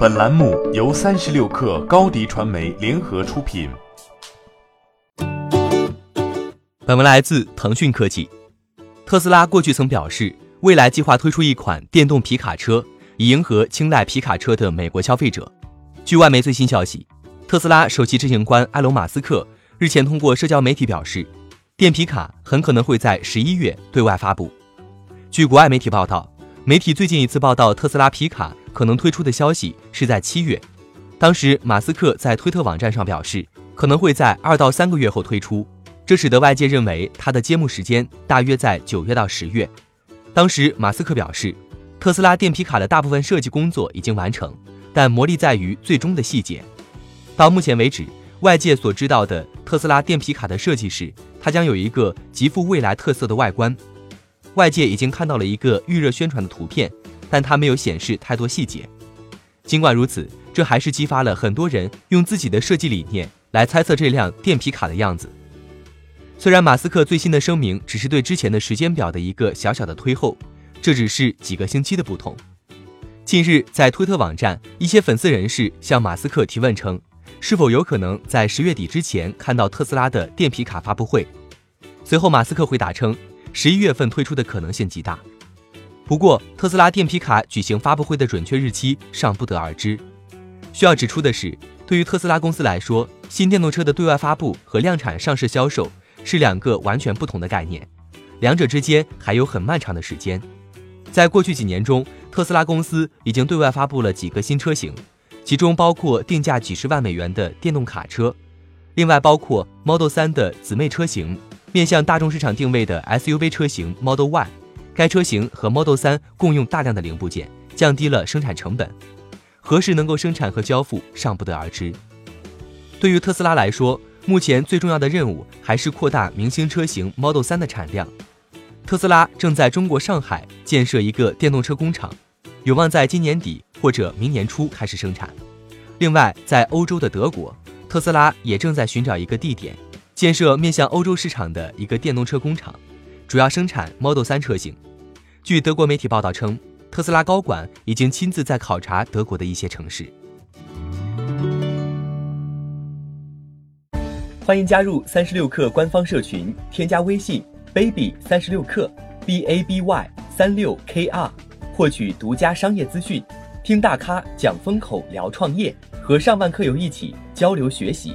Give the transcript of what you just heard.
本栏目由三十六氪高低传媒联合出品。本文来自腾讯科技。特斯拉过去曾表示，未来计划推出一款电动皮卡车，以迎合青睐皮卡车的美国消费者。据外媒最新消息，特斯拉首席执行官埃隆·马斯克日前通过社交媒体表示，电皮卡很可能会在十一月对外发布。据国外媒体报道，媒体最近一次报道特斯拉皮卡。可能推出的消息是在七月，当时马斯克在推特网站上表示，可能会在二到三个月后推出，这使得外界认为它的揭幕时间大约在九月到十月。当时马斯克表示，特斯拉电皮卡的大部分设计工作已经完成，但魔力在于最终的细节。到目前为止，外界所知道的特斯拉电皮卡的设计是，它将有一个极富未来特色的外观。外界已经看到了一个预热宣传的图片。但它没有显示太多细节。尽管如此，这还是激发了很多人用自己的设计理念来猜测这辆电皮卡的样子。虽然马斯克最新的声明只是对之前的时间表的一个小小的推后，这只是几个星期的不同。近日，在推特网站，一些粉丝人士向马斯克提问称，是否有可能在十月底之前看到特斯拉的电皮卡发布会。随后，马斯克回答称，十一月份推出的可能性极大。不过，特斯拉电皮卡举行发布会的准确日期尚不得而知。需要指出的是，对于特斯拉公司来说，新电动车的对外发布和量产上市销售是两个完全不同的概念，两者之间还有很漫长的时间。在过去几年中，特斯拉公司已经对外发布了几个新车型，其中包括定价几十万美元的电动卡车，另外包括 Model 3的姊妹车型，面向大众市场定位的 SUV 车型 Model Y。该车型和 Model 3共用大量的零部件，降低了生产成本。何时能够生产和交付尚不得而知。对于特斯拉来说，目前最重要的任务还是扩大明星车型 Model 3的产量。特斯拉正在中国上海建设一个电动车工厂，有望在今年底或者明年初开始生产。另外，在欧洲的德国，特斯拉也正在寻找一个地点，建设面向欧洲市场的一个电动车工厂。主要生产 Model 3车型。据德国媒体报道称，特斯拉高管已经亲自在考察德国的一些城市。欢迎加入三十六氪官方社群，添加微信 baby 三十六氪 b a b y 三六 k r，获取独家商业资讯，听大咖讲风口，聊创业，和上万课友一起交流学习。